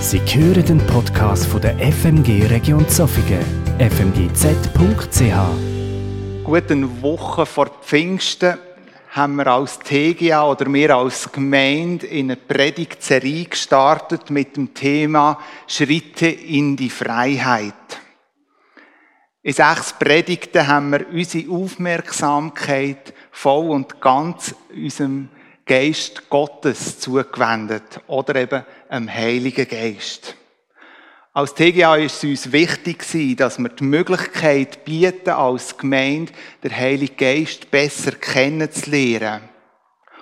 Sie hören den Podcast von der FMG Region Zofingen, fmgz.ch. Gute Woche vor Pfingsten haben wir als TGA oder wir als Gemeinde in eine Predigtserie gestartet mit dem Thema Schritte in die Freiheit. In sechs Predigten haben wir unsere Aufmerksamkeit voll und ganz unserem Geist Gottes zugewendet oder eben einem Heiligen Geist. Als TGA ist es uns wichtig dass wir die Möglichkeit bieten, als Gemeinde den Heiligen Geist besser kennenzulernen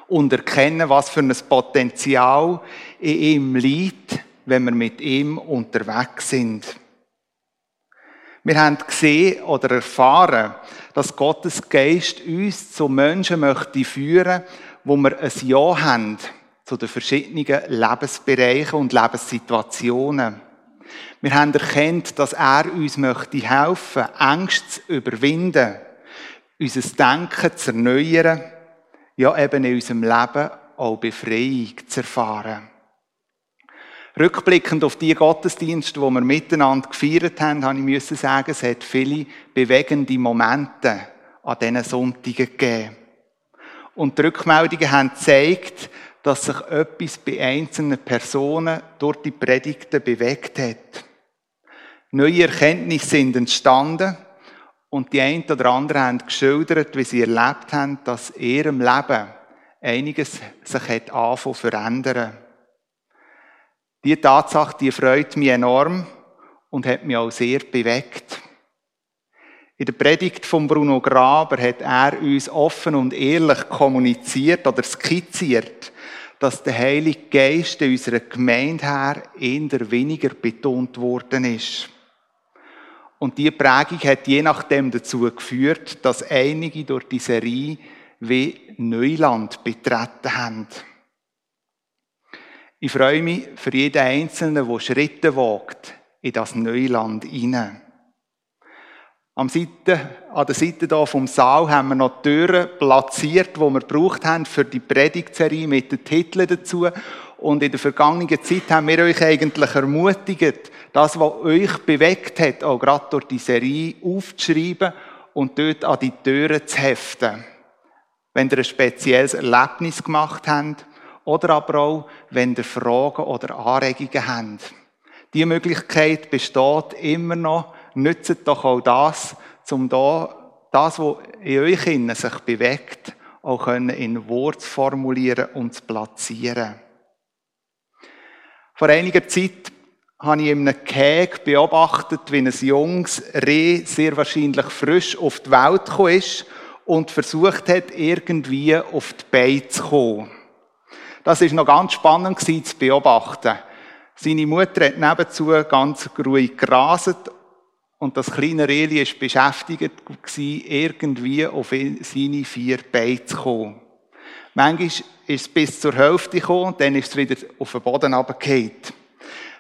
und erkennen, was für ein Potenzial in ihm liegt, wenn wir mit ihm unterwegs sind. Wir haben gesehen oder erfahren, dass Gottes Geist uns zu Menschen möchte führen, wo wir ein Ja haben zu den verschiedenen Lebensbereichen und Lebenssituationen. Wir haben erkannt, dass er uns möchte helfen, Ängste zu überwinden, unser Denken zu erneuern, ja eben in unserem Leben auch Befreiung zu erfahren. Rückblickend auf die Gottesdienste, die wir miteinander gefeiert haben, habe ich müssen sagen, es hat viele bewegende Momente an diesen Sonntagen gegeben. Und die Rückmeldungen haben gezeigt, dass sich etwas bei einzelnen Personen durch die Predigten bewegt hat. Neue Erkenntnisse sind entstanden und die einen oder anderen haben geschildert, wie sie erlebt haben, dass in ihrem Leben einiges sich hat anfangen zu verändern. Diese Tatsache, die freut mich enorm und hat mich auch sehr bewegt. In der Predigt von Bruno Graber hat er uns offen und ehrlich kommuniziert oder skizziert, dass der Heilige Geist in unserer Gemeinde her eher weniger betont worden ist. Und diese Prägung hat je nachdem dazu geführt, dass einige durch die Serie wie Neuland betreten haben. Ich freue mich für jeden Einzelnen, der Schritte wagt in das Neuland hinein. Am Seite, an der Seite hier vom Saal haben wir noch Türen platziert, die wir gebraucht haben für die Predigtserie mit den Titeln dazu. Und in der vergangenen Zeit haben wir euch eigentlich ermutigt, das, was euch bewegt hat, auch gerade durch die Serie aufzuschreiben und dort an die Türen zu heften. Wenn ihr ein spezielles Erlebnis gemacht habt oder aber auch, wenn ihr Fragen oder Anregungen habt. Die Möglichkeit besteht immer noch, nützt doch auch das, um da, das, was in euch innen sich bewegt, auch in Wort zu formulieren und zu platzieren. Vor einiger Zeit habe ich in einem Käg beobachtet, wie ein junges Reh sehr wahrscheinlich frisch auf die Welt gekommen ist und versucht hat, irgendwie auf die Beine zu kommen. Das ist noch ganz spannend zu beobachten. Seine Mutter hat nebenzu ganz ruhig geraset und das kleine Reli war beschäftigt, irgendwie auf seine vier Beine zu kommen. Manchmal ist es bis zur Hälfte gekommen, dann ist es wieder auf den Boden runtergefallen.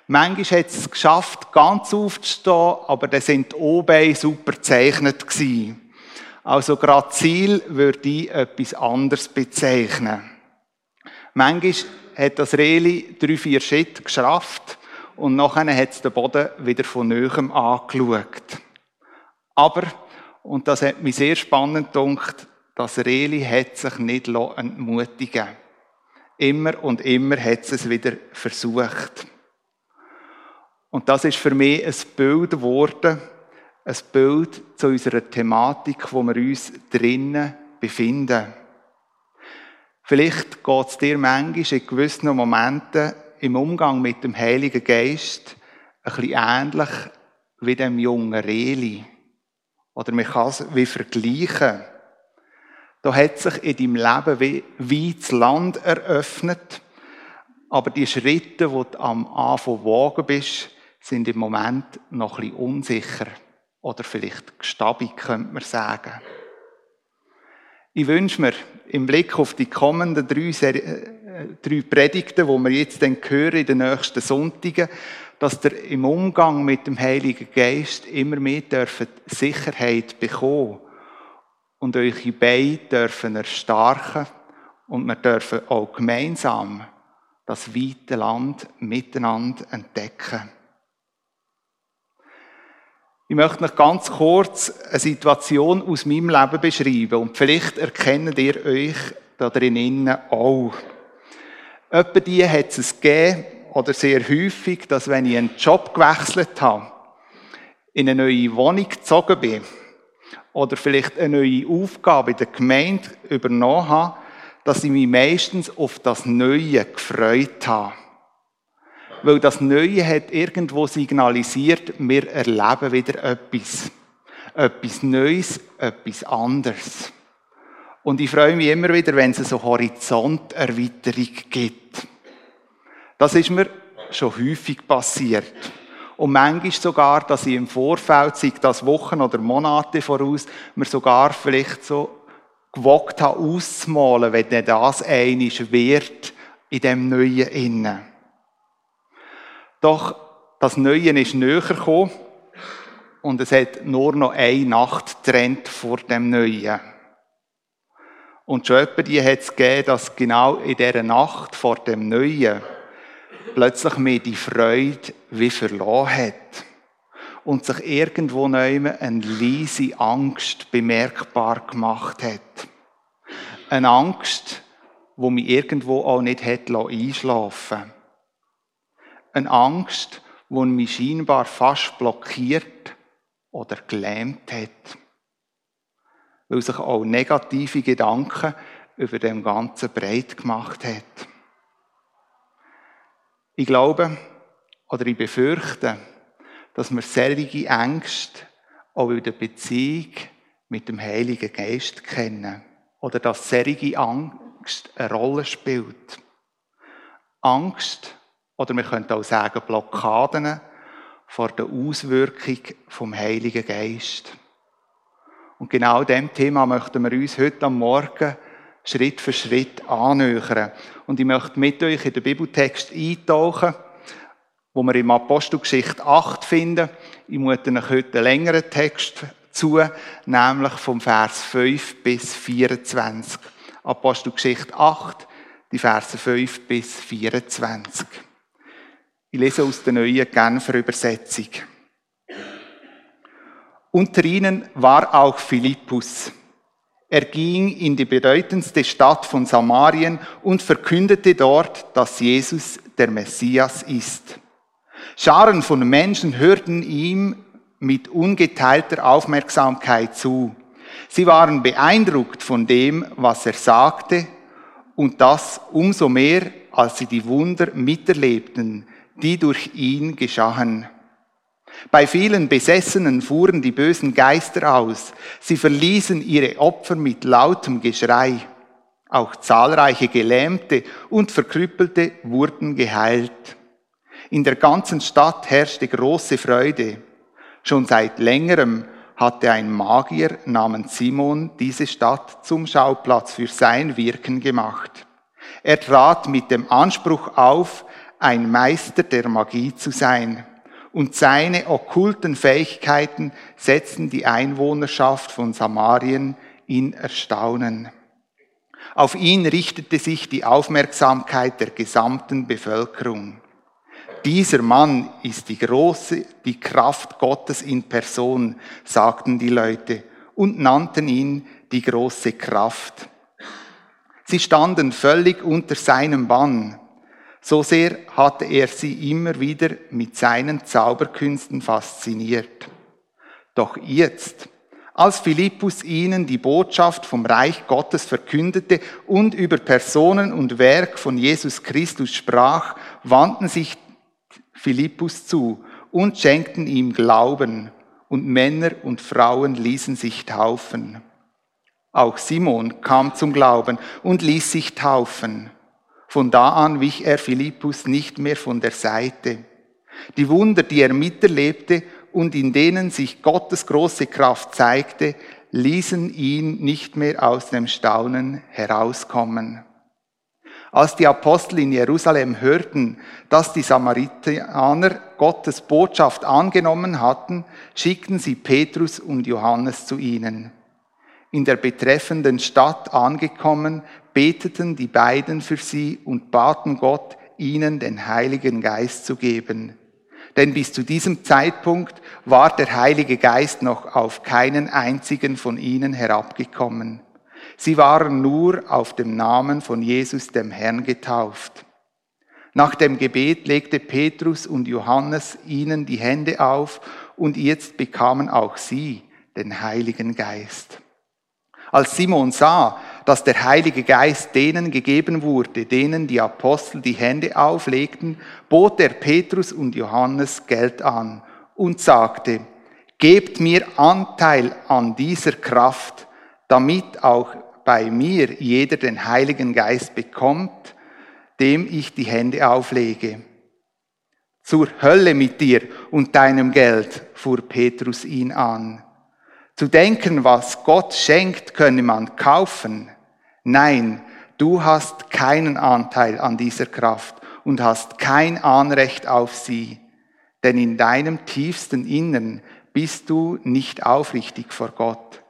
Manchmal hat es geschafft, ganz aufzustehen, aber dann sind die O-Beine super gezeichnet. Also Grazil würde ich etwas anderes bezeichnen. Manchmal hat das Reli drei, vier Schritte geschafft und nachher hat es den Boden wieder von Neuem angeschaut. Aber, und das hat mich sehr spannend gedacht, das Reli hat sich nicht entmutigen Immer und immer hat es es wieder versucht. Und das ist für mich ein Bild geworden, ein Bild zu unserer Thematik, wo wir uns drinnen befinden. Vielleicht geht es dir manchmal in gewissen Momenten im Umgang mit dem Heiligen Geist ein bisschen ähnlich wie dem jungen Reli. Oder man kann es wie vergleichen. Da hat sich in deinem Leben wie, wie das Land eröffnet, aber die Schritte, die du am Anfang wagen bist, sind im Moment noch ein bisschen unsicher. Oder vielleicht gestabig, könnte man sagen. Ich wünsche mir im Blick auf die kommenden drei drei Predigten, die wir jetzt dann hören in den nächsten Sonntagen, dass ihr im Umgang mit dem Heiligen Geist immer mehr dürfen Sicherheit bekommen und eure Beine dürfen erstarken und wir dürfen auch gemeinsam das weite Land miteinander entdecken. Ich möchte noch ganz kurz eine Situation aus meinem Leben beschreiben und vielleicht erkennt ihr euch da drinnen auch. Etwa die hat es gegeben, oder sehr häufig, dass wenn ich einen Job gewechselt habe, in eine neue Wohnung gezogen bin oder vielleicht eine neue Aufgabe in der Gemeinde übernommen habe, dass ich mich meistens auf das Neue gefreut habe. Weil das Neue hat irgendwo signalisiert, wir erleben wieder etwas. Etwas Neues, etwas anderes. Und ich freue mich immer wieder, wenn es so Horizonterweiterung gibt. Das ist mir schon häufig passiert. Und manchmal sogar, dass ich im Vorfeld, sei das Wochen oder Monate voraus, mir sogar vielleicht so gewagt habe auszumalen, wenn das einisch wird in dem Neuen innen. Doch das Neue ist näher gekommen und es hat nur noch eine Nacht getrennt vor dem Neuen. Und schon etwa die hat es gegeben, dass genau in dieser Nacht vor dem Neuen plötzlich mir die Freude wie verloren hat und sich irgendwo neu eine leise Angst bemerkbar gemacht hat. Eine Angst, wo mich irgendwo auch nicht hätte einschlafen Eine Angst, wo mich scheinbar fast blockiert oder gelähmt hat. Weil sich auch negative Gedanken über dem Ganzen breit gemacht hat. Ich glaube oder ich befürchte, dass wir solche Ängste auch in der Beziehung mit dem Heiligen Geist kennen. Oder dass solche Angst eine Rolle spielt. Angst, oder wir könnten auch sagen Blockaden, vor der Auswirkung vom Heiligen Geist. Und genau dem Thema möchten wir uns heute am Morgen Schritt für Schritt annähern. Und ich möchte mit euch in den Bibeltext eintauchen, wo wir im Apostelgeschichte 8 finden. Ich mute euch heute einen längeren Text zu, nämlich vom Vers 5 bis 24. Apostelgeschichte 8, die Verse 5 bis 24. Ich lese aus der neuen Genfer Übersetzung. Unter ihnen war auch Philippus er ging in die bedeutendste Stadt von Samarien und verkündete dort, dass Jesus der Messias ist. Scharen von Menschen hörten ihm mit ungeteilter Aufmerksamkeit zu. Sie waren beeindruckt von dem, was er sagte, und das umso mehr, als sie die Wunder miterlebten, die durch ihn geschahen. Bei vielen Besessenen fuhren die bösen Geister aus. Sie verließen ihre Opfer mit lautem Geschrei. Auch zahlreiche Gelähmte und Verkrüppelte wurden geheilt. In der ganzen Stadt herrschte große Freude. Schon seit längerem hatte ein Magier namens Simon diese Stadt zum Schauplatz für sein Wirken gemacht. Er trat mit dem Anspruch auf, ein Meister der Magie zu sein und seine okkulten Fähigkeiten setzten die Einwohnerschaft von Samarien in Erstaunen. Auf ihn richtete sich die Aufmerksamkeit der gesamten Bevölkerung. Dieser Mann ist die große, die Kraft Gottes in Person, sagten die Leute und nannten ihn die große Kraft. Sie standen völlig unter seinem Bann. So sehr hatte er sie immer wieder mit seinen Zauberkünsten fasziniert. Doch jetzt, als Philippus ihnen die Botschaft vom Reich Gottes verkündete und über Personen und Werk von Jesus Christus sprach, wandten sich Philippus zu und schenkten ihm Glauben, und Männer und Frauen ließen sich taufen. Auch Simon kam zum Glauben und ließ sich taufen. Von da an wich er Philippus nicht mehr von der Seite. Die Wunder, die er miterlebte und in denen sich Gottes große Kraft zeigte, ließen ihn nicht mehr aus dem Staunen herauskommen. Als die Apostel in Jerusalem hörten, dass die Samaritaner Gottes Botschaft angenommen hatten, schickten sie Petrus und Johannes zu ihnen. In der betreffenden Stadt angekommen, beteten die beiden für sie und baten Gott, ihnen den Heiligen Geist zu geben. Denn bis zu diesem Zeitpunkt war der Heilige Geist noch auf keinen einzigen von ihnen herabgekommen. Sie waren nur auf dem Namen von Jesus dem Herrn getauft. Nach dem Gebet legte Petrus und Johannes ihnen die Hände auf und jetzt bekamen auch sie den Heiligen Geist. Als Simon sah, dass der Heilige Geist denen gegeben wurde, denen die Apostel die Hände auflegten, bot er Petrus und Johannes Geld an und sagte, Gebt mir Anteil an dieser Kraft, damit auch bei mir jeder den Heiligen Geist bekommt, dem ich die Hände auflege. Zur Hölle mit dir und deinem Geld, fuhr Petrus ihn an. Zu denken, was Gott schenkt, könne man kaufen. Nein, du hast keinen Anteil an dieser Kraft und hast kein Anrecht auf sie, denn in deinem tiefsten Innern bist du nicht aufrichtig vor Gott.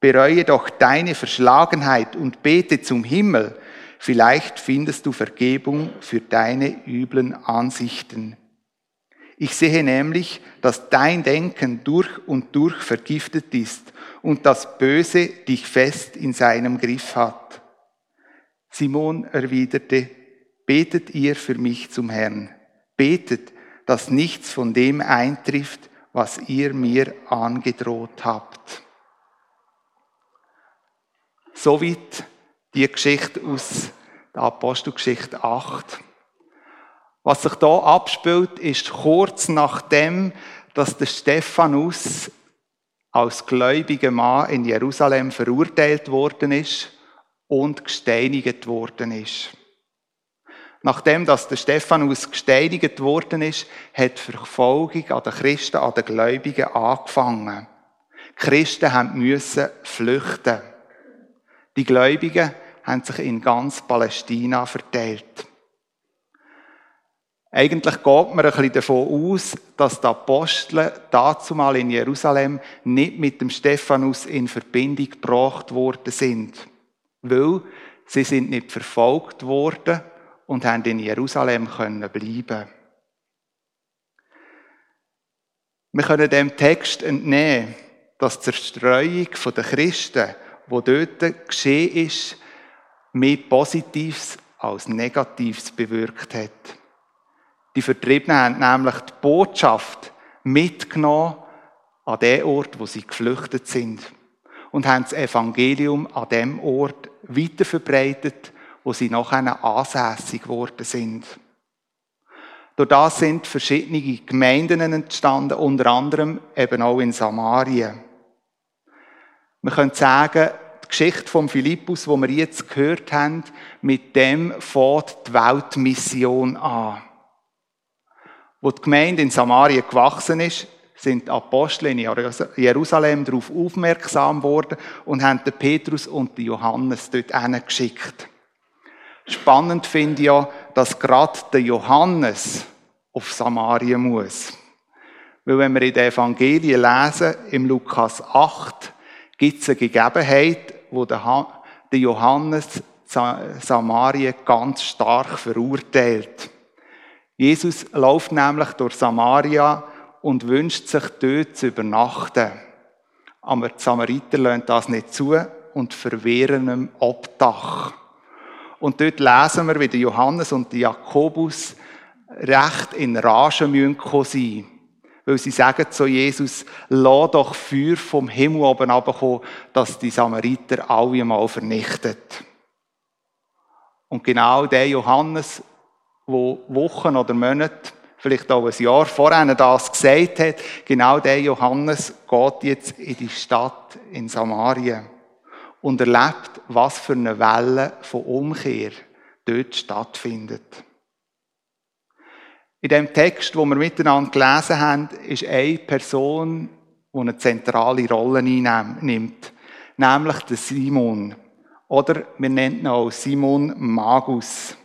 Bereue doch deine Verschlagenheit und bete zum Himmel, vielleicht findest du Vergebung für deine üblen Ansichten. Ich sehe nämlich, dass dein Denken durch und durch vergiftet ist und das Böse dich fest in seinem Griff hat. Simon erwiderte, betet ihr für mich zum Herrn. Betet, dass nichts von dem eintrifft, was ihr mir angedroht habt. Soweit die Geschichte aus der Apostelgeschichte 8. Was sich da abspielt, ist kurz nachdem, dass der Stephanus als gläubiger Mann in Jerusalem verurteilt worden ist und gesteinigt worden ist. Nachdem dass der Stephanus gesteinigt worden ist, hat die Verfolgung an den Christen, an den Gläubigen angefangen. Die Christen müssen flüchten. Die Gläubigen haben sich in ganz Palästina verteilt. Eigentlich geht man ein bisschen davon aus, dass die Apostel dazu mal in Jerusalem nicht mit dem Stephanus in Verbindung gebracht worden sind. Weil sie sind nicht verfolgt worden und haben in Jerusalem können bleiben. Wir können dem Text entnehmen, dass die Zerstreuung der Christen, die dort geschehen ist, mehr Positives als Negatives bewirkt hat. Die Vertriebenen haben nämlich die Botschaft mitgenommen an den Ort, wo sie geflüchtet sind. Und haben das Evangelium an dem Ort weiterverbreitet, wo sie nachher ansässig geworden sind. Durch das sind verschiedene Gemeinden entstanden, unter anderem eben auch in Samarien. Man könnte sagen, die Geschichte von Philippus, wo wir jetzt gehört haben, mit dem fängt die Weltmission an. Wo die Gemeinde in Samarien gewachsen ist, sind die Apostel in Jerusalem darauf aufmerksam worden und haben den Petrus und den Johannes dort geschickt. Spannend finde ich ja, dass gerade der Johannes auf Samarien muss. Weil wenn wir in den Evangelien lesen, im Lukas 8, gibt es eine Gegebenheit, wo der Johannes Samarien ganz stark verurteilt. Jesus läuft nämlich durch Samaria und wünscht sich dort zu übernachten. Aber die Samariter lassen das nicht zu und verwehren ihm Obdach. Und dort lesen wir, wie Johannes und Jakobus recht in Rage müssen. Weil sie sagen zu Jesus, lass doch Feuer vom Himmel oben abkommen, dass die Samariter alle mal vernichtet. Und genau der Johannes wo Wochen oder Monate, vielleicht auch ein Jahr vorher das gesagt hat, genau der Johannes geht jetzt in die Stadt in Samarien und erlebt, was für eine Welle von Umkehr dort stattfindet. In dem Text, wo wir miteinander gelesen haben, ist eine Person, die eine zentrale Rolle einnimmt, nämlich der Simon. Oder wir nennen ihn auch Simon Magus.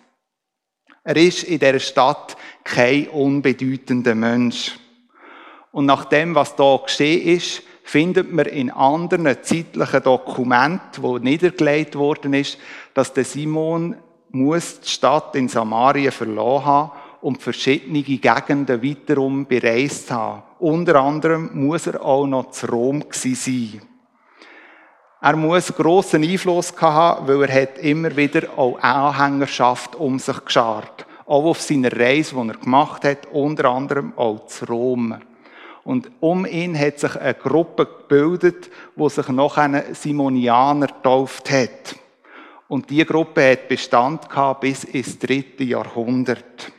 Er ist in dieser Stadt kein unbedeutender Mensch. Und nach dem, was da geschehen ist, findet man in anderen zeitlichen Dokumenten, wo niedergelegt worden ist, dass der Simon muss die Stadt in Samarien verloren haben und verschiedene Gegenden weiterum bereist haben. Unter anderem muss er auch noch zu Rom sein. Er muss grossen Einfluss haben, weil er hat immer wieder auch Anhängerschaft um sich geschart. Auch auf seiner Reise, die er gemacht hat, unter anderem auch zu Rom. Und um ihn hat sich eine Gruppe gebildet, wo sich noch ein Simonianer getauft hat. Und die Gruppe hat Bestand gehabt bis ins dritte Jahrhundert.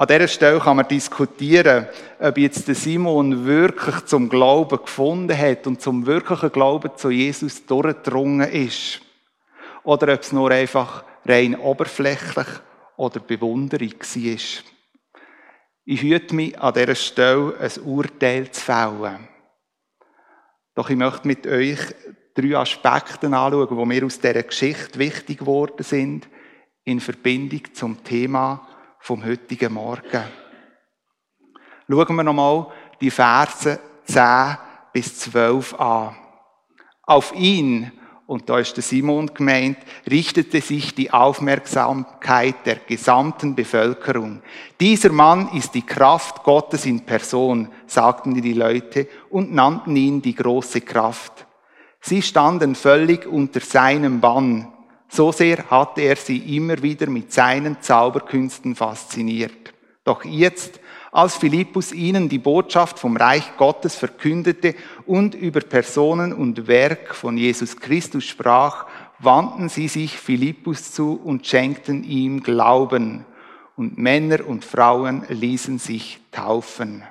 An dieser Stelle kann man diskutieren, ob jetzt der Simon wirklich zum Glauben gefunden hat und zum wirklichen Glauben zu Jesus durchgedrungen ist. Oder ob es nur einfach rein oberflächlich oder Bewunderung war. Ich hüte mich an dieser Stelle ein Urteil zu fällen. Doch ich möchte mit euch drei Aspekte anschauen, die mir aus dieser Geschichte wichtig geworden sind, in Verbindung zum Thema vom heutigen Morgen. Schauen wir nochmal die Verse 10 bis 12 an. Auf ihn, und da ist der Simon gemeint, richtete sich die Aufmerksamkeit der gesamten Bevölkerung. Dieser Mann ist die Kraft Gottes in Person, sagten die Leute und nannten ihn die große Kraft. Sie standen völlig unter seinem Bann. So sehr hatte er sie immer wieder mit seinen Zauberkünsten fasziniert. Doch jetzt, als Philippus ihnen die Botschaft vom Reich Gottes verkündete und über Personen und Werk von Jesus Christus sprach, wandten sie sich Philippus zu und schenkten ihm Glauben. Und Männer und Frauen ließen sich taufen.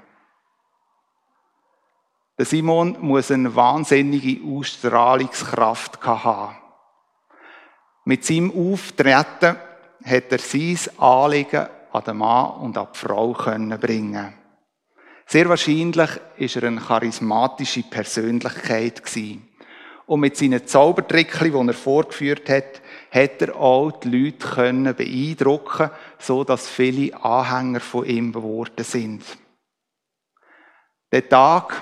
Der Simon muss eine wahnsinnige Ausstrahlungskraft haben. Mit seinem Auftreten hat er sein Anliegen an den Mann und an die Frau bringen. Sehr wahrscheinlich ist er eine charismatische Persönlichkeit. Und mit seinen Zaubertrickchen, die er vorgeführt hat, hat er auch die Leute beeindrucken, so dass viele Anhänger von ihm geworden sind. Der Tag,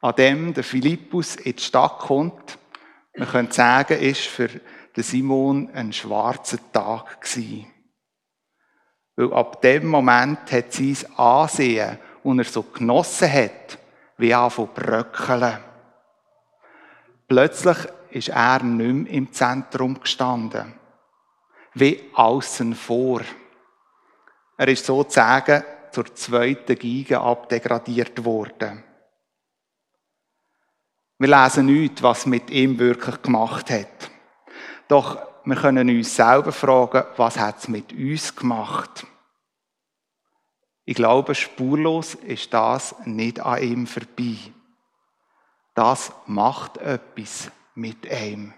an dem der Philippus in die Stadt kommt, man könnte sagen, ist für der Simon ein schwarzer Tag gewesen. Weil ab dem Moment hat sein Ansehen, und er so genossen hat, wie von bröckeln. Plötzlich ist er nicht mehr im Zentrum gestanden. Wie außen vor. Er ist sozusagen zur zweiten Giga abdegradiert worden. Wir lesen nicht, was mit ihm wirklich gemacht hat. Doch wir können uns selber fragen, was hat es mit uns gemacht? Ich glaube, spurlos ist das nicht an ihm vorbei. Das macht etwas mit ihm.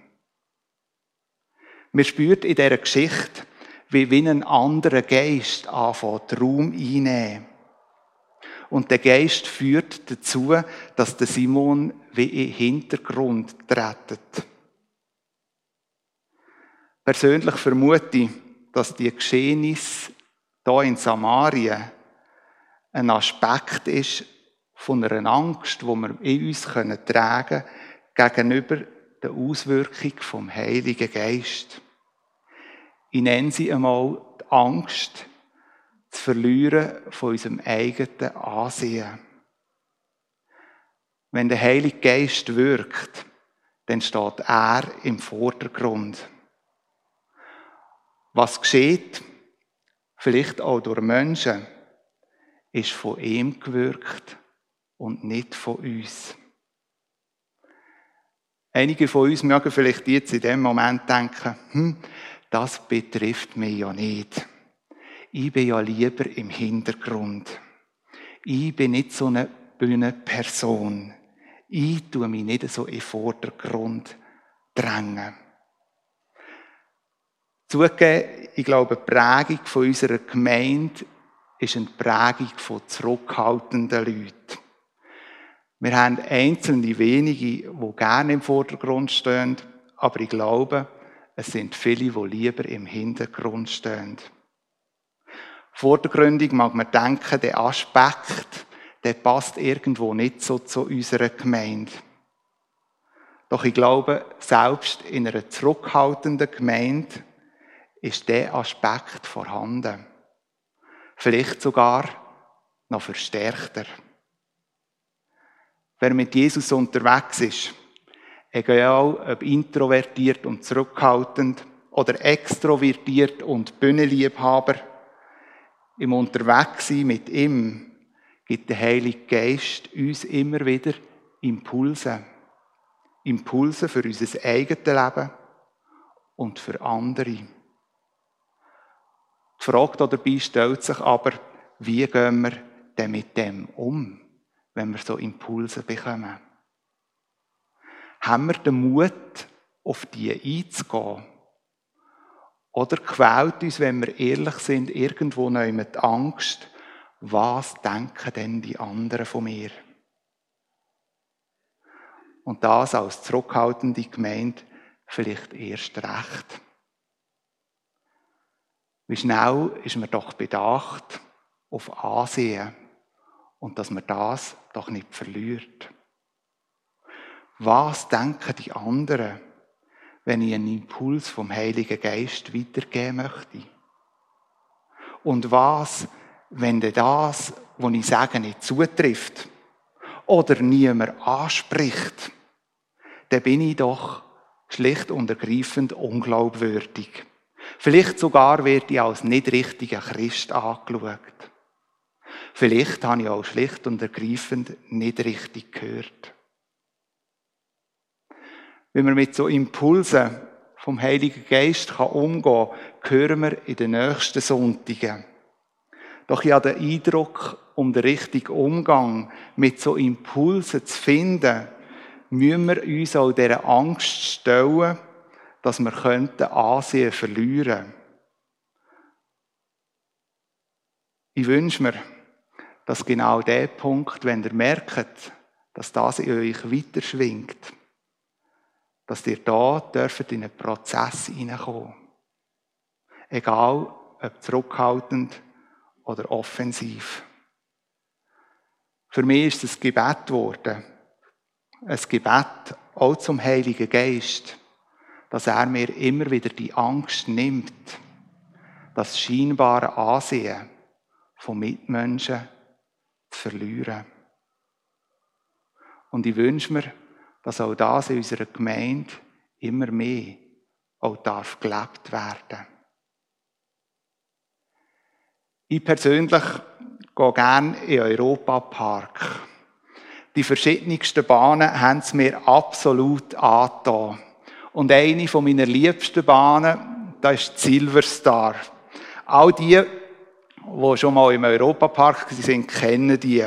Man spürt in dieser Geschichte, wie, wie ein anderer Geist anfängt, Raum einnehmen. Und der Geist führt dazu, dass der Simon wie in den Hintergrund tretet. Persönlich vermute dass die Geschehnisse hier in Samarien ein Aspekt ist von einer Angst, die wir in uns tragen können, gegenüber der Auswirkung vom Heiligen Geist. Ich nenne sie einmal die Angst, zu verlieren von unserem eigenen Ansehen. Wenn der Heilige Geist wirkt, dann steht er im Vordergrund was geschieht, vielleicht auch durch Menschen, ist von ihm gewirkt und nicht von uns. Einige von uns mögen vielleicht jetzt in dem Moment denken, hm, das betrifft mich ja nicht. Ich bin ja lieber im Hintergrund. Ich bin nicht so eine Bühnenperson. Ich tue mich nicht so im Vordergrund drängen. Zugegeben, ich glaube, die Prägung von unserer Gemeinde ist eine Prägung von zurückhaltenden Leuten. Wir haben einzelne wenige, die gerne im Vordergrund stehen, aber ich glaube, es sind viele, die lieber im Hintergrund stehen. Vordergründig mag man denken, der Aspekt, der passt irgendwo nicht so zu unserer Gemeinde. Doch ich glaube, selbst in einer zurückhaltenden Gemeinde ist der Aspekt vorhanden. Vielleicht sogar noch verstärkter. Wer mit Jesus unterwegs ist, egal ob introvertiert und zurückhaltend oder extrovertiert und Bühnenliebhaber, im Unterwegssein mit ihm gibt der Heilige Geist uns immer wieder Impulse. Impulse für unser eigenes Leben und für andere. Die Frage dabei stellt sich aber, wie gehen wir denn mit dem um, wenn wir so Impulse bekommen? Haben wir den Mut, auf die einzugehen? Oder quält uns, wenn wir ehrlich sind, irgendwo noch die Angst, was denken denn die anderen von mir? Und das als zurückhaltende Gemeinde vielleicht erst recht. Wie schnell ist man doch bedacht auf Ansehen und dass man das doch nicht verliert. Was denken die anderen, wenn ich einen Impuls vom Heiligen Geist weitergeben möchte? Und was, wenn das, was ich sage, nicht zutrifft oder niemand anspricht, dann bin ich doch schlicht und ergreifend unglaubwürdig. Vielleicht sogar werde ich als nicht richtiger Christ angeschaut. Vielleicht habe ich auch schlicht und ergreifend nicht richtig gehört. Wenn man mit so Impulsen vom Heiligen Geist umgehen kann, hören wir in den nächsten Sonntagen. Doch ich habe den Eindruck, um den richtigen Umgang mit so Impulsen zu finden, müssen wir uns auch dieser Angst stellen, dass wir könnten Ansehen verlieren. Ich wünsche mir, dass genau der Punkt, wenn ihr merkt, dass das in euch weiterschwingt, dass ihr da dürft in einen Prozess hineinkommen. Egal, ob zurückhaltend oder offensiv. Für mich ist es Gebet geworden. Ein Gebet auch zum Heiligen Geist, dass er mir immer wieder die Angst nimmt, das scheinbare Ansehen von Mitmenschen zu verlieren. Und ich wünsche mir, dass auch das in unserer Gemeinde immer mehr auch darf gelebt werden. Ich persönlich gehe gerne in den Europapark. Die verschiedensten Bahnen haben es mir absolut angetan. Und eine von meiner liebsten Bahnen, das ist Silverstar. All die, die schon mal im Europapark sind, kennen die.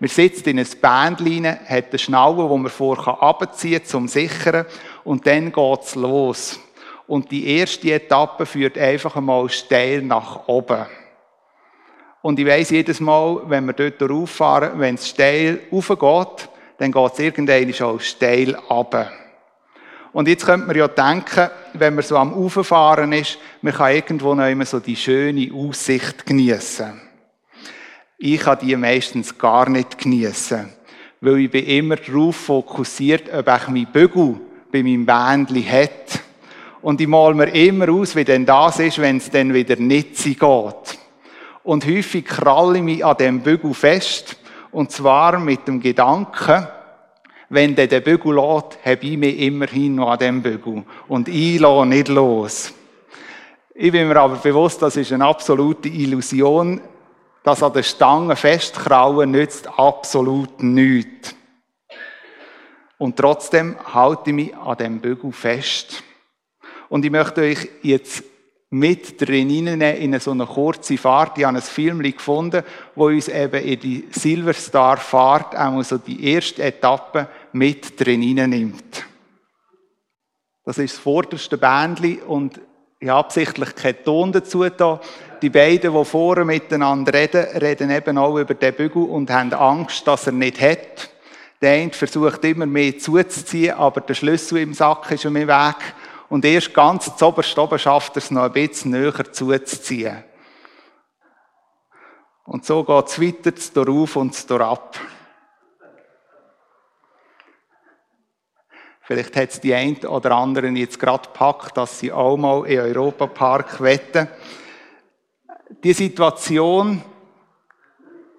Man sitzt in ein Bändchen, hat eine Schnalle, wo man vorher abziehen zum Sichern und dann geht's los. Und die erste Etappe führt einfach einmal steil nach oben. Und ich weiss jedes Mal, wenn wir dort rauffahren, wenn es steil raufgeht, dann geht es irgendwann schon steil runter. Und jetzt könnte man ja denken, wenn man so am Rauffahren ist, man kann irgendwo noch immer so die schöne Aussicht geniessen. Ich kann die meistens gar nicht geniessen, weil ich bin immer darauf fokussiert, ob ich mein Bügel bei meinem Bändchen hat. Und ich mal mir immer aus, wie denn das ist, wenn es dann wieder nicht so geht. Und häufig kralle ich mich an dem Bügel fest. Und zwar mit dem Gedanken, wenn der den Bügel lässt, habe ich mich immerhin noch an dem Bügel. Und ich lasse nicht los. Ich bin mir aber bewusst, das ist eine absolute Illusion. Das an der Stange festkrauen nützt absolut nichts. Und trotzdem halte ich mich an dem Bügel fest. Und ich möchte euch jetzt mit drin in so eine kurze Fahrt. Ich habe ein Film gefunden, wo uns eben in die Silverstar-Fahrt auch so die erste Etappe mit drin nimmt. Das ist das vorderste Bändchen und ich habe absichtlich keinen Ton dazu da. Die beiden, die vorne miteinander reden, reden eben auch über den Bügel und haben Angst, dass er nicht hat. Der eine versucht immer mehr zuzuziehen, aber der Schlüssel im Sack ist um den Weg und erst ganz zu oberst oben schafft er es noch ein bisschen näher zuzuziehen. Und so geht es weiter, zu auf und zu ab. Vielleicht hat es die einen oder anderen jetzt gerade gepackt, dass sie auch mal in Europapark wetten. Die Situation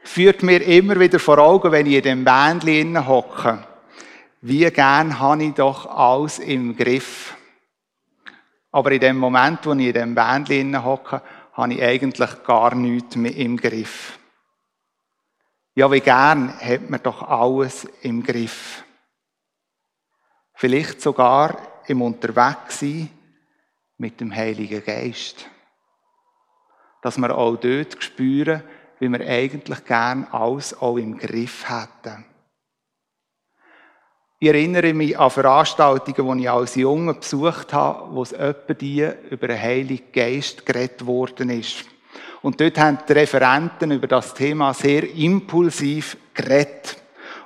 führt mir immer wieder vor Augen, wenn ich in dem Bändchen hocke. Wie gern habe ich doch alles im Griff. Aber in dem Moment, wo ich in dem Bändchen hocke, habe ich eigentlich gar nichts mehr im Griff. Ja, wie gern hat man doch alles im Griff. Vielleicht sogar im Unterwegssein mit dem Heiligen Geist. Dass wir auch dort spüren, wie wir eigentlich gern alles auch im Griff hätten. Ich erinnere mich an Veranstaltungen, die ich als Junge besucht habe, wo es etwa die über den Heiligen Geist geredet worden ist. Und dort haben die Referenten über das Thema sehr impulsiv geredet.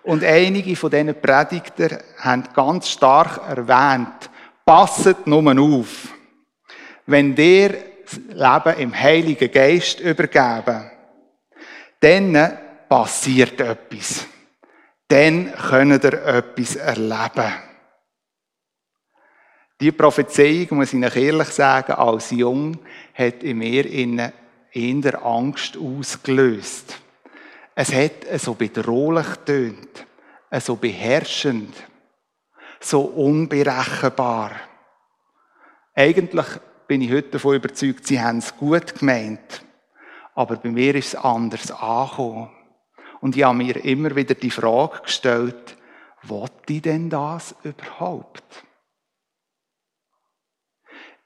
Und einige von diesen Predigtern haben ganz stark erwähnt, passet nur auf. Wenn der Leben im Heiligen Geist übergeben, dann passiert etwas. Dann könnt ihr etwas erleben. Die Prophezeiung, muss ich Ihnen ehrlich sagen, als Jung, hat in mir eher Angst ausgelöst. Es hat so bedrohlich tönt, so beherrschend, so unberechenbar. Eigentlich bin ich heute davon überzeugt, sie haben es gut gemeint. Aber bei mir ist es anders angekommen. Und ich habe mir immer wieder die Frage gestellt, wollte ich denn das überhaupt?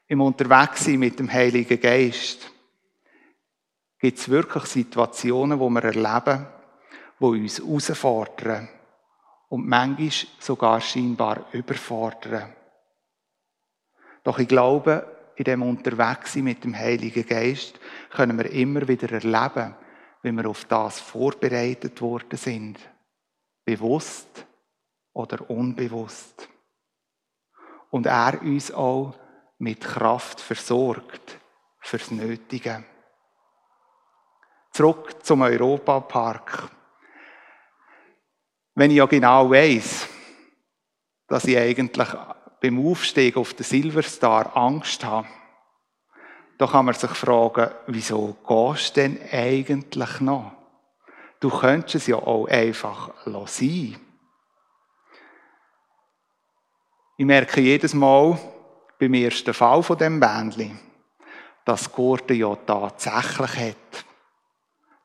Im Unterwegssein mit dem Heiligen Geist gibt es wirklich Situationen, wo wir erleben, wo uns herausfordern und manchmal sogar scheinbar überfordern. Doch ich glaube, in dem Unterwegssein mit dem Heiligen Geist können wir immer wieder erleben, wie wir auf das vorbereitet worden sind. Bewusst oder unbewusst. Und er uns auch mit Kraft versorgt fürs Nötige. Zurück zum Europapark. Wenn ich ja genau weiß, dass ich eigentlich beim Aufstieg auf den Silverstar Angst habe, da kann man sich fragen, wieso gehst du denn eigentlich noch? Du könntest es ja auch einfach sein. Ich merke jedes Mal beim ersten Fall von dem Bändchen, dass Gurte ja tatsächlich hat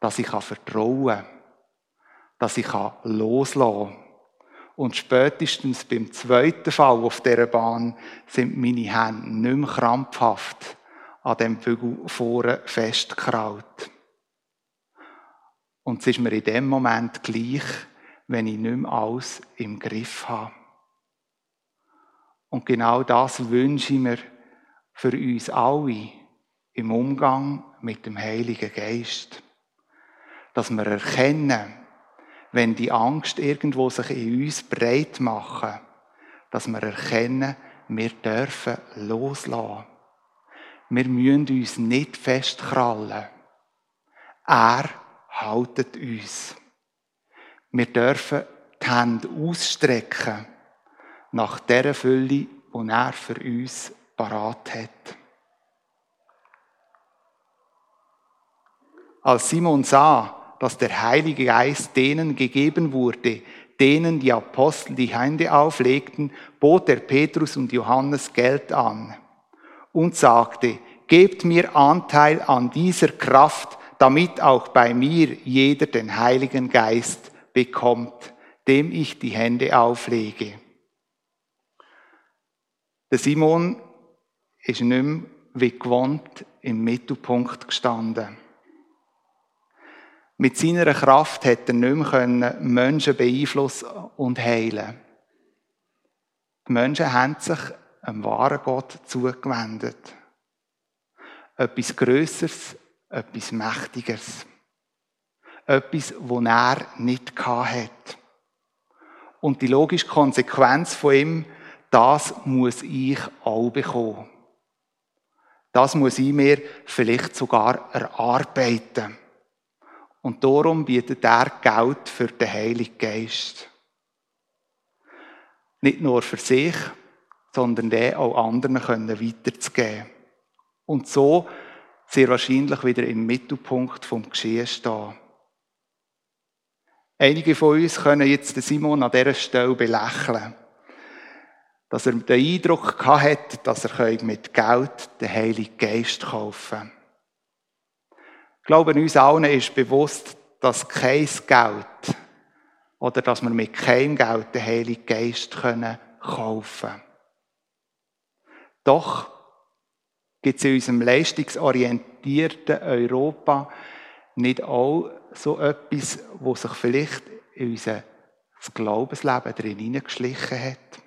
dass ich vertrauen kann, dass ich loslassen kann. Und spätestens beim zweiten Fall auf dieser Bahn sind meine Hände nicht mehr krampfhaft an dem Bügel vorne festgekraut. Und es ist mir in dem Moment gleich, wenn ich nicht mehr alles im Griff habe. Und genau das wünsche ich mir für uns alle im Umgang mit dem Heiligen Geist dass wir erkennen, wenn die Angst irgendwo sich in uns breit machen, dass wir erkennen, wir dürfen loslassen. Wir müssen uns nicht festkrallen. Er haltet uns. Wir dürfen die Hände ausstrecken nach der Fülle, die er für uns parat hat. Als Simon sah, dass der Heilige Geist denen gegeben wurde, denen die Apostel die Hände auflegten, bot er Petrus und Johannes Geld an und sagte, gebt mir Anteil an dieser Kraft, damit auch bei mir jeder den Heiligen Geist bekommt, dem ich die Hände auflege. Der Simon ist nicht mehr wie gewohnt im Mittelpunkt gestanden. Mit seiner Kraft hat er nicht mehr Menschen beeinflussen und heilen. Die Menschen haben sich einem wahren Gott zugewendet. Etwas Größeres, etwas Mächtigeres. Etwas, wo er nicht hat. Und die logische Konsequenz von ihm, das muss ich auch bekommen. Das muss ich mir vielleicht sogar erarbeiten. Und darum bietet er Geld für den Heiligen Geist. Nicht nur für sich, sondern den auch anderen können weiterzugeben. Und so sehr wahrscheinlich wieder im Mittelpunkt vom Geschehen stehen. Einige von uns können jetzt Simon an dieser Stelle belächeln. Dass er den Eindruck hat, dass er mit Geld den Heiligen Geist kaufen kann. Ich glaube, uns allen ist bewusst, dass kein Geld oder dass wir mit keinem Geld den Heiligen Geist kaufen können. Doch gibt es in unserem leistungsorientierten Europa nicht auch so etwas, wo sich vielleicht in unser Glaubensleben drin hineingeschlichen hat.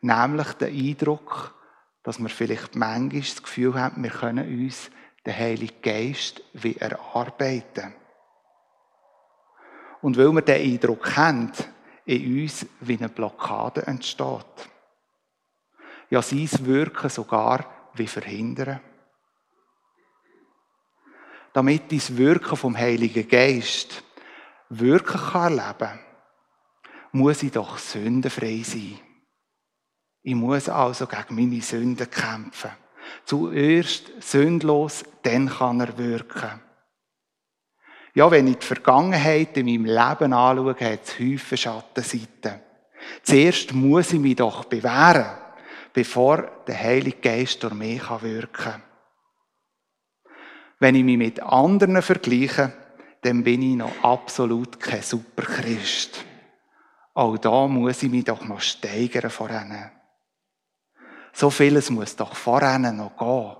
Nämlich der Eindruck, dass wir vielleicht manchmal das Gefühl haben, wir können uns den Heiligen Geist wie erarbeiten. Und weil wir diesen Eindruck haben, in uns wie eine Blockade entsteht. Ja, sein Wirken sogar wie verhindern. Damit das Wirken vom Heiligen Geist erleben kann, muss ich doch sündenfrei sein. Ich muss also gegen meine Sünden kämpfen. Zuerst sündlos, dann kann er wirken. Ja, wenn ich die Vergangenheit in meinem Leben anschaue, hat es häufig Schattenseiten. Zuerst muss ich mich doch bewähren, bevor der Heilige Geist durch mich wirken kann. Wenn ich mich mit anderen vergleiche, dann bin ich noch absolut kein Superchrist. Auch da muss ich mich doch noch steigern vor ihnen. So vieles muss doch vor ihnen noch gehen,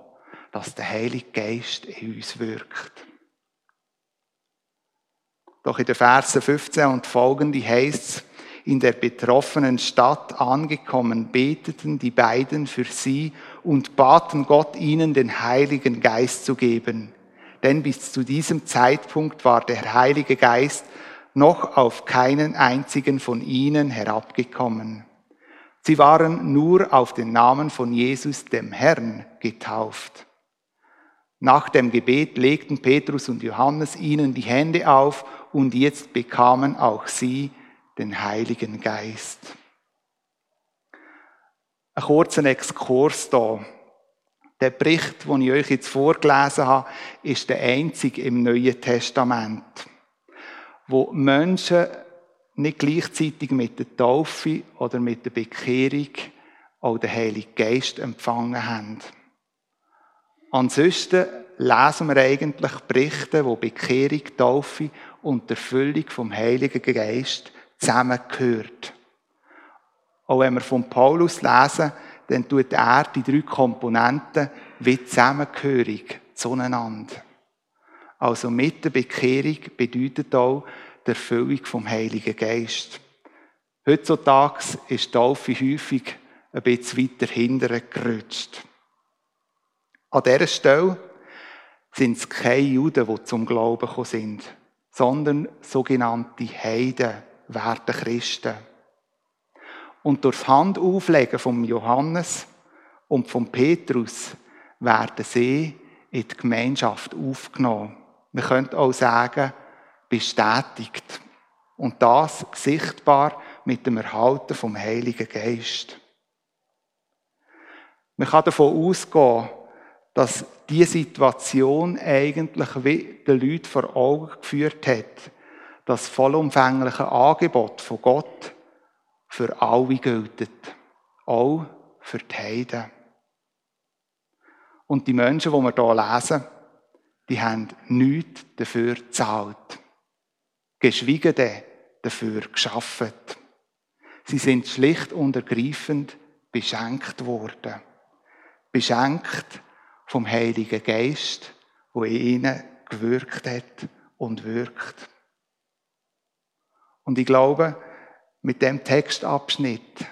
dass der Heilige Geist in uns wirkt. Doch in den Versen 15 und folgende heißt es, in der betroffenen Stadt angekommen, beteten die beiden für sie und baten Gott, ihnen den Heiligen Geist zu geben. Denn bis zu diesem Zeitpunkt war der Heilige Geist noch auf keinen einzigen von ihnen herabgekommen. Sie waren nur auf den Namen von Jesus, dem Herrn, getauft. Nach dem Gebet legten Petrus und Johannes ihnen die Hände auf und jetzt bekamen auch sie den Heiligen Geist. Ein kurzer Exkurs da. Der Bericht, den ich euch jetzt vorgelesen habe, ist der einzige im Neuen Testament, wo Menschen nicht gleichzeitig mit der Taufe oder mit der Bekehrung auch den Heiligen Geist empfangen haben. Ansonsten lesen wir eigentlich Berichte, wo Bekehrung, Taufe und Erfüllung vom Heiligen Geist zusammengehört. Auch wenn wir von Paulus lesen, dann tut er die drei Komponenten wie zusammengehörig zueinander. Also mit der Bekehrung bedeutet auch die Erfüllung vom Heiligen Geist. Heutzutage ist die Taufe häufig ein bisschen weiter hinterher gerutscht. An dieser Stelle sind es keine Juden, die zum Glauben gekommen sind, sondern sogenannte Heiden, werden Christen. Und durch das Handauflegen von Johannes und von Petrus werden sie in die Gemeinschaft aufgenommen. Man könnte auch sagen, bestätigt. Und das sichtbar mit dem Erhalten vom Heiligen Geist. Man kann davon ausgehen, dass diese Situation eigentlich den Leuten vor Augen geführt hat, das vollumfängliche Angebot von Gott für alle gilt, auch für die Heiden. Und die Menschen, die wir hier lesen, die haben nichts dafür gezahlt. Geschwiegen denn dafür geschaffen. Sie sind schlicht und ergreifend beschenkt worden. Beschenkt vom Heiligen Geist, wo in ihnen gewirkt hat und wirkt. Und ich glaube, mit dem Textabschnitt,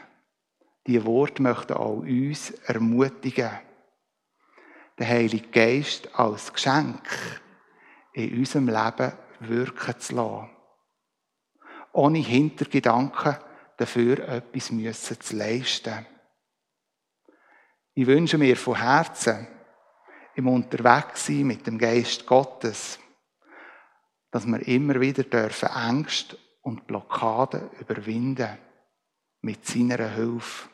die Worte möchten auch uns ermutigen, den Heiligen Geist als Geschenk in unserem Leben wirken zu lassen. Ohne Hintergedanken dafür etwas müssen zu leisten. Ich wünsche mir von Herzen, im Unterwegssein mit dem Geist Gottes, dass wir immer wieder dürfen Ängste und Blockaden überwinden. mit seiner Hilfe.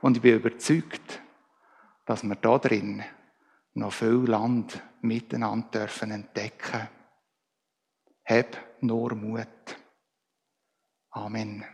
Und ich bin überzeugt, dass wir da drin noch viel Land miteinander dürfen entdecken. Hab nur Mut. Amen.